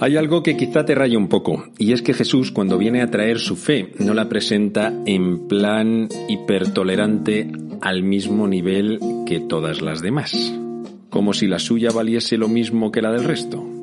Hay algo que quizá te raya un poco, y es que Jesús cuando viene a traer su fe no la presenta en plan hipertolerante al mismo nivel que todas las demás, como si la suya valiese lo mismo que la del resto.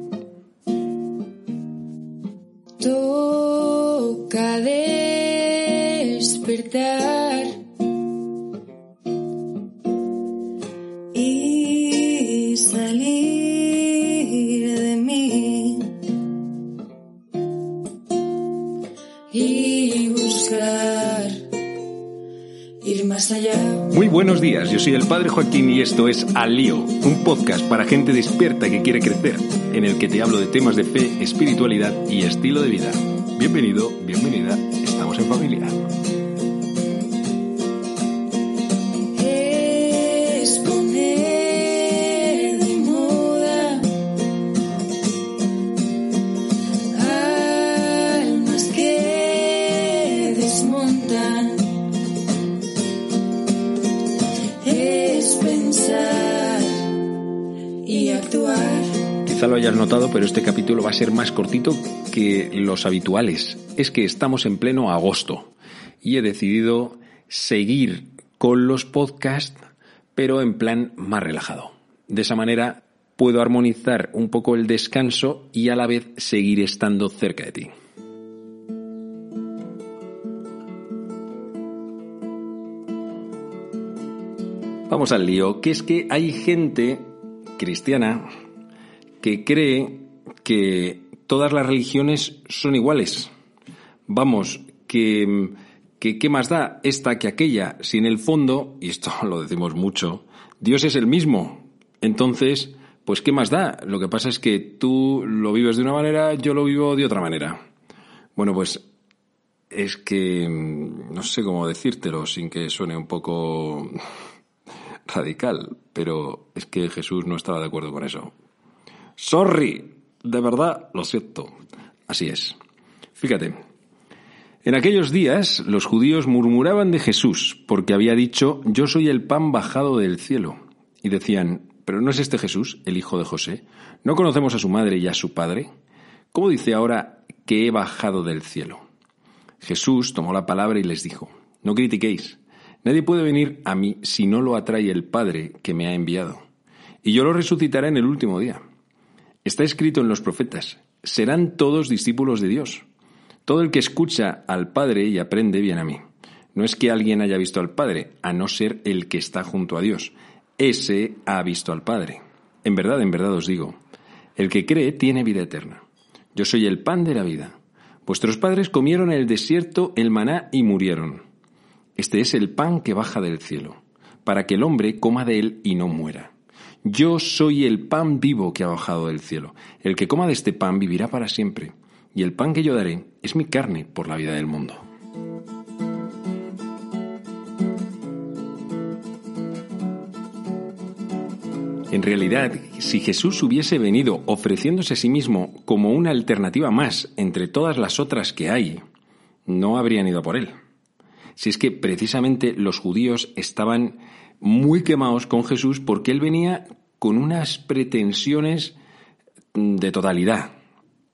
Buenos días, yo soy el Padre Joaquín y esto es Al Lío, un podcast para gente despierta que quiere crecer, en el que te hablo de temas de fe, espiritualidad y estilo de vida. Bienvenido, bienvenida, Quizá lo hayas notado, pero este capítulo va a ser más cortito que los habituales. Es que estamos en pleno agosto y he decidido seguir con los podcasts, pero en plan más relajado. De esa manera puedo armonizar un poco el descanso y a la vez seguir estando cerca de ti. Vamos al lío, que es que hay gente cristiana que cree que todas las religiones son iguales. Vamos, que, qué más da esta que aquella, si en el fondo, y esto lo decimos mucho, Dios es el mismo. Entonces, pues qué más da. Lo que pasa es que tú lo vives de una manera, yo lo vivo de otra manera. Bueno, pues es que no sé cómo decírtelo sin que suene un poco radical, pero es que Jesús no estaba de acuerdo con eso. Sorry, de verdad, lo siento. Así es. Fíjate, en aquellos días los judíos murmuraban de Jesús porque había dicho, yo soy el pan bajado del cielo. Y decían, pero ¿no es este Jesús, el hijo de José? ¿No conocemos a su madre y a su padre? ¿Cómo dice ahora que he bajado del cielo? Jesús tomó la palabra y les dijo, no critiquéis. Nadie puede venir a mí si no lo atrae el Padre que me ha enviado. Y yo lo resucitaré en el último día. Está escrito en los profetas, serán todos discípulos de Dios. Todo el que escucha al Padre y aprende viene a mí. No es que alguien haya visto al Padre, a no ser el que está junto a Dios. Ese ha visto al Padre. En verdad, en verdad os digo, el que cree tiene vida eterna. Yo soy el pan de la vida. Vuestros padres comieron en el desierto el maná y murieron. Este es el pan que baja del cielo, para que el hombre coma de él y no muera. Yo soy el pan vivo que ha bajado del cielo. El que coma de este pan vivirá para siempre. Y el pan que yo daré es mi carne por la vida del mundo. En realidad, si Jesús hubiese venido ofreciéndose a sí mismo como una alternativa más entre todas las otras que hay, no habrían ido por él. Si es que precisamente los judíos estaban muy quemados con Jesús porque él venía con unas pretensiones de totalidad.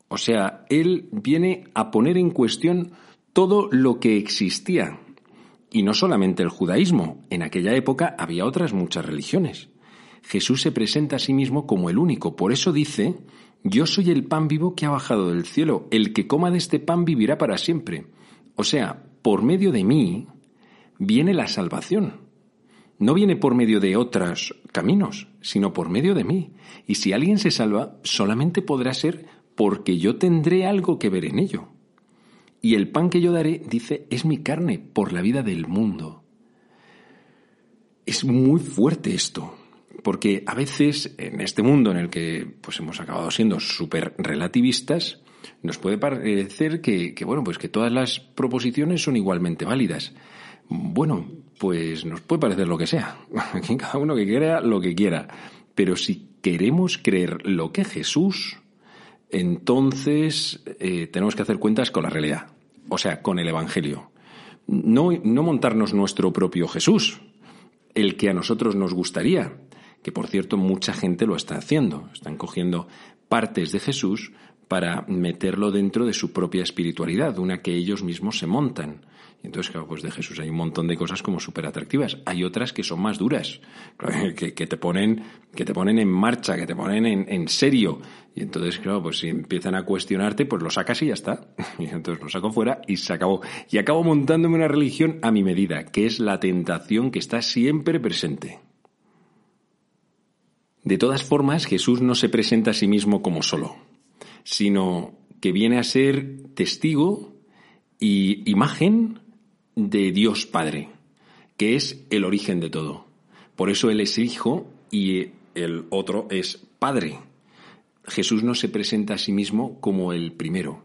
O sea, él viene a poner en cuestión todo lo que existía. Y no solamente el judaísmo, en aquella época había otras muchas religiones. Jesús se presenta a sí mismo como el único, por eso dice, yo soy el pan vivo que ha bajado del cielo, el que coma de este pan vivirá para siempre. O sea, por medio de mí viene la salvación. No viene por medio de otros caminos, sino por medio de mí. Y si alguien se salva, solamente podrá ser porque yo tendré algo que ver en ello. Y el pan que yo daré, dice, es mi carne por la vida del mundo. Es muy fuerte esto, porque a veces en este mundo en el que pues hemos acabado siendo súper relativistas, nos puede parecer que, bueno, pues que todas las proposiciones son igualmente válidas. Bueno, pues nos puede parecer lo que sea. Cada uno que crea lo que quiera. Pero si queremos creer lo que Jesús, entonces eh, tenemos que hacer cuentas con la realidad. O sea, con el Evangelio. No, no montarnos nuestro propio Jesús, el que a nosotros nos gustaría, que por cierto mucha gente lo está haciendo. Están cogiendo partes de Jesús para meterlo dentro de su propia espiritualidad, una que ellos mismos se montan. Y entonces, claro, pues de Jesús hay un montón de cosas como súper atractivas. Hay otras que son más duras, que, te ponen, que te ponen en marcha, que te ponen en, en, serio. Y entonces, claro, pues si empiezan a cuestionarte, pues lo sacas y ya está. Y entonces lo saco fuera y se acabó. Y acabo montándome una religión a mi medida, que es la tentación que está siempre presente. De todas formas, Jesús no se presenta a sí mismo como solo, sino que viene a ser testigo y imagen de Dios Padre, que es el origen de todo. Por eso Él es Hijo y el otro es Padre. Jesús no se presenta a sí mismo como el primero,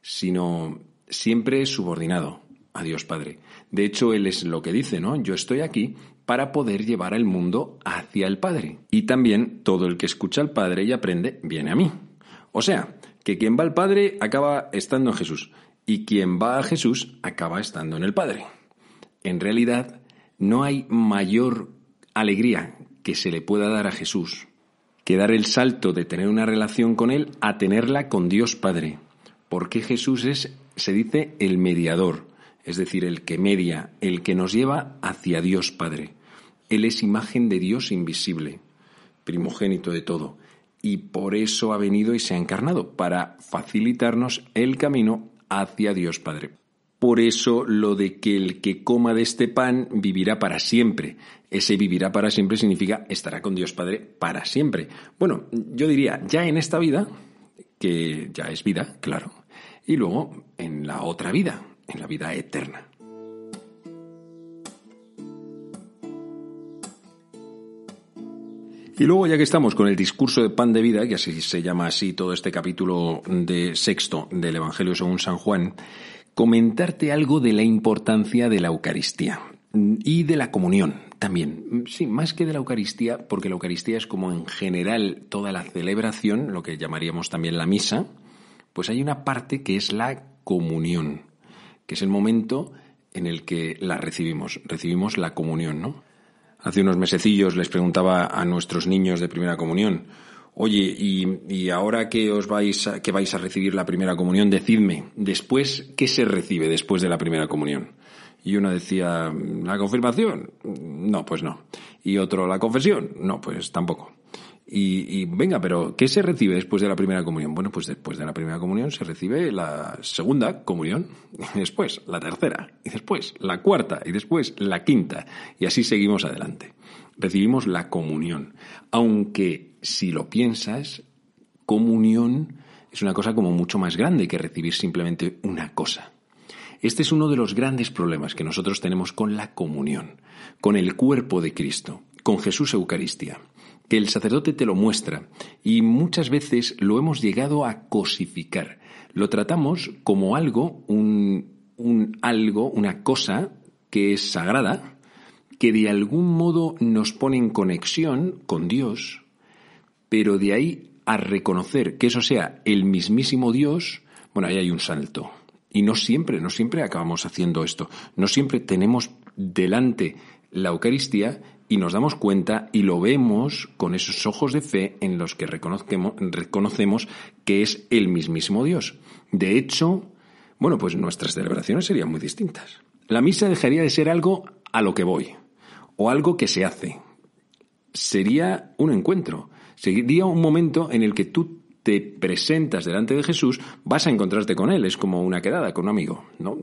sino siempre subordinado a Dios Padre. De hecho, Él es lo que dice, ¿no? Yo estoy aquí para poder llevar al mundo hacia el Padre. Y también todo el que escucha al Padre y aprende viene a mí. O sea, que quien va al Padre acaba estando en Jesús y quien va a Jesús acaba estando en el Padre. En realidad, no hay mayor alegría que se le pueda dar a Jesús que dar el salto de tener una relación con Él a tenerla con Dios Padre. Porque Jesús es, se dice, el mediador, es decir, el que media, el que nos lleva hacia Dios Padre. Él es imagen de Dios invisible, primogénito de todo, y por eso ha venido y se ha encarnado, para facilitarnos el camino hacia Dios Padre. Por eso lo de que el que coma de este pan vivirá para siempre. Ese vivirá para siempre significa estará con Dios Padre para siempre. Bueno, yo diría, ya en esta vida, que ya es vida, claro, y luego en la otra vida, en la vida eterna. Y luego, ya que estamos con el discurso de pan de vida, que así se llama así todo este capítulo de sexto del Evangelio según San Juan, comentarte algo de la importancia de la Eucaristía y de la comunión también. Sí, más que de la Eucaristía, porque la Eucaristía es como en general toda la celebración, lo que llamaríamos también la misa, pues hay una parte que es la comunión, que es el momento en el que la recibimos, recibimos la comunión, ¿no? Hace unos mesecillos les preguntaba a nuestros niños de primera comunión, oye, y, ahora que os vais a, que vais a recibir la primera comunión, decidme, después, ¿qué se recibe después de la primera comunión? Y uno decía, ¿la confirmación? No, pues no. Y otro, ¿la confesión? No, pues tampoco. Y, venga, pero ¿qué se recibe después de la primera comunión? Bueno, pues después de la primera comunión se recibe la segunda comunión, y después la tercera, y después la cuarta, y después la quinta, y así seguimos adelante. Recibimos la comunión, aunque si lo piensas, comunión es una cosa como mucho más grande que recibir simplemente una cosa. Este es uno de los grandes problemas que nosotros tenemos con la comunión, con el cuerpo de Cristo, con Jesús Eucaristía que el sacerdote te lo muestra y muchas veces lo hemos llegado a cosificar. Lo tratamos como algo, un, algo, una cosa que es sagrada, que de algún modo nos pone en conexión con Dios, pero de ahí a reconocer que eso sea el mismísimo Dios, bueno, ahí hay un salto. Y no siempre, no siempre acabamos haciendo esto. No siempre tenemos delante la Eucaristía y nos damos cuenta y lo vemos con esos ojos de fe en los que reconocemos que es el mismísimo Dios. De hecho, bueno, pues nuestras celebraciones serían muy distintas. La misa dejaría de ser algo a lo que voy o algo que se hace. Sería un encuentro, sería un momento en el que tú te presentas delante de Jesús, vas a encontrarte con Él, es como una quedada con un amigo, ¿no?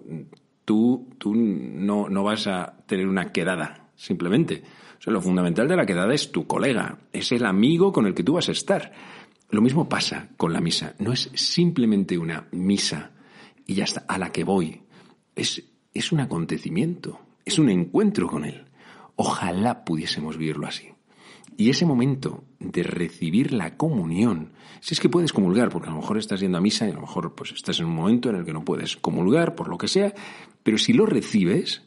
Tú, tú no, no vas a tener una quedada, simplemente lo fundamental de la quedada es tu colega, es el amigo con el que tú vas a estar. Lo mismo pasa con la misa. No es simplemente una misa y ya está, a la que voy. Es, es un acontecimiento, es un encuentro con Él. Ojalá pudiésemos vivirlo así. Y ese momento de recibir la comunión, si es que puedes comulgar, porque a lo mejor estás yendo a misa y a lo mejor pues estás en un momento en el que no puedes comulgar, por lo que sea, pero si lo recibes,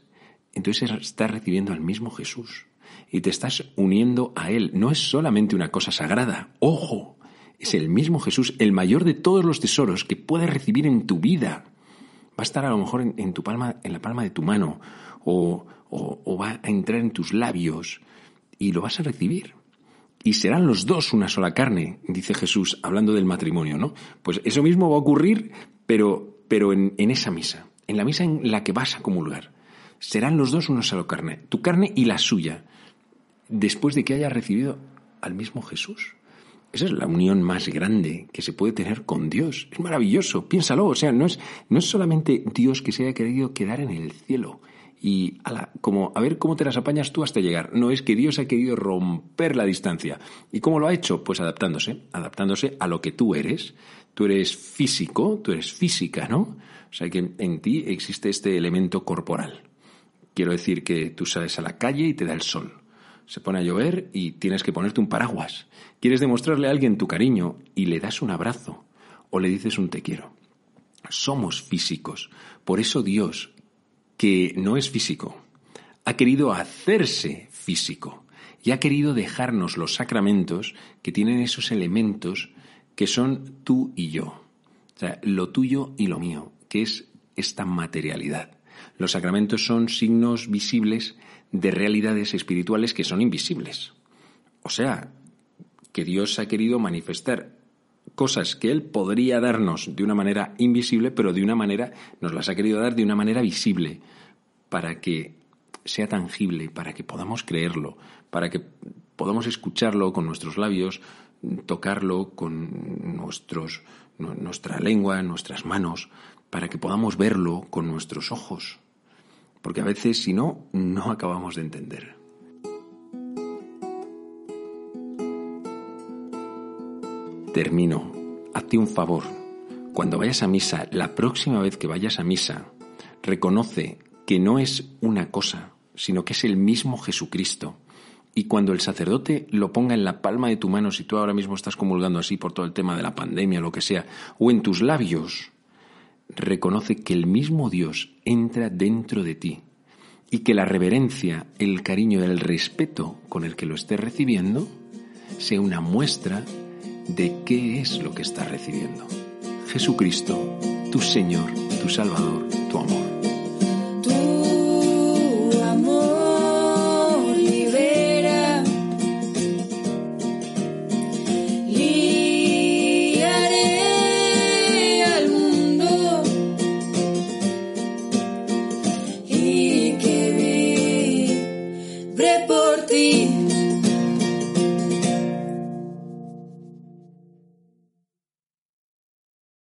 entonces estás recibiendo al mismo Jesús y te estás uniendo a Él. No es solamente una cosa sagrada, ojo, es el mismo Jesús, el mayor de todos los tesoros que puedes recibir en tu vida. Va a estar a lo mejor en, tu palma, en la palma de tu mano, o, va a entrar en tus labios, y lo vas a recibir. y serán los dos una sola carne, dice Jesús, hablando del matrimonio, ¿no? Pues eso mismo va a ocurrir, pero, pero en, en esa misa, en la misa en la que vas a comulgar. Serán los dos una sola carne, tu carne y la suya, después de que hayas recibido al mismo Jesús. Esa es la unión más grande que se puede tener con Dios. Es maravilloso, piénsalo. O sea, no es, no es solamente Dios que se haya querido quedar en el cielo y como a ver cómo te las apañas tú hasta llegar. No es que Dios ha querido romper la distancia. ¿Y cómo lo ha hecho? Pues adaptándose, adaptándose a lo que tú eres. Tú eres físico, tú eres física, ¿no? O sea que en ti existe este elemento corporal. Quiero decir que tú sales a la calle y te da el sol se pone a llover y tienes que ponerte un paraguas. Quieres demostrarle a alguien tu cariño y le das un abrazo o le dices un te quiero. Somos físicos. Por eso Dios, que no es físico, ha querido hacerse físico y ha querido dejarnos los sacramentos que tienen esos elementos que son tú y yo. O sea, lo tuyo y lo mío, que es esta materialidad. Los sacramentos son signos visibles de realidades espirituales que son invisibles. O sea, que Dios ha querido manifestar cosas que Él podría darnos de una manera invisible, pero de una manera, nos las ha querido dar de una manera visible, para que sea tangible, para que podamos creerlo, para que podamos escucharlo con nuestros labios, tocarlo con nuestros, nuestra lengua, nuestras manos, para que podamos verlo con nuestros ojos porque a veces si no, no acabamos de entender. Termino. Hazte un favor. Cuando vayas a misa, la próxima vez que vayas a misa, reconoce que no es una cosa, sino que es el mismo Jesucristo. Y cuando el sacerdote lo ponga en la palma de tu mano, si tú ahora mismo estás comulgando así por todo el tema de la pandemia lo que sea, o en tus labios, reconoce que el mismo Dios entra dentro de ti y que la reverencia, el cariño, el respeto con el que lo estés recibiendo sea una muestra de qué es lo que estás recibiendo. Jesucristo, tu Señor, tu Salvador, tu amor.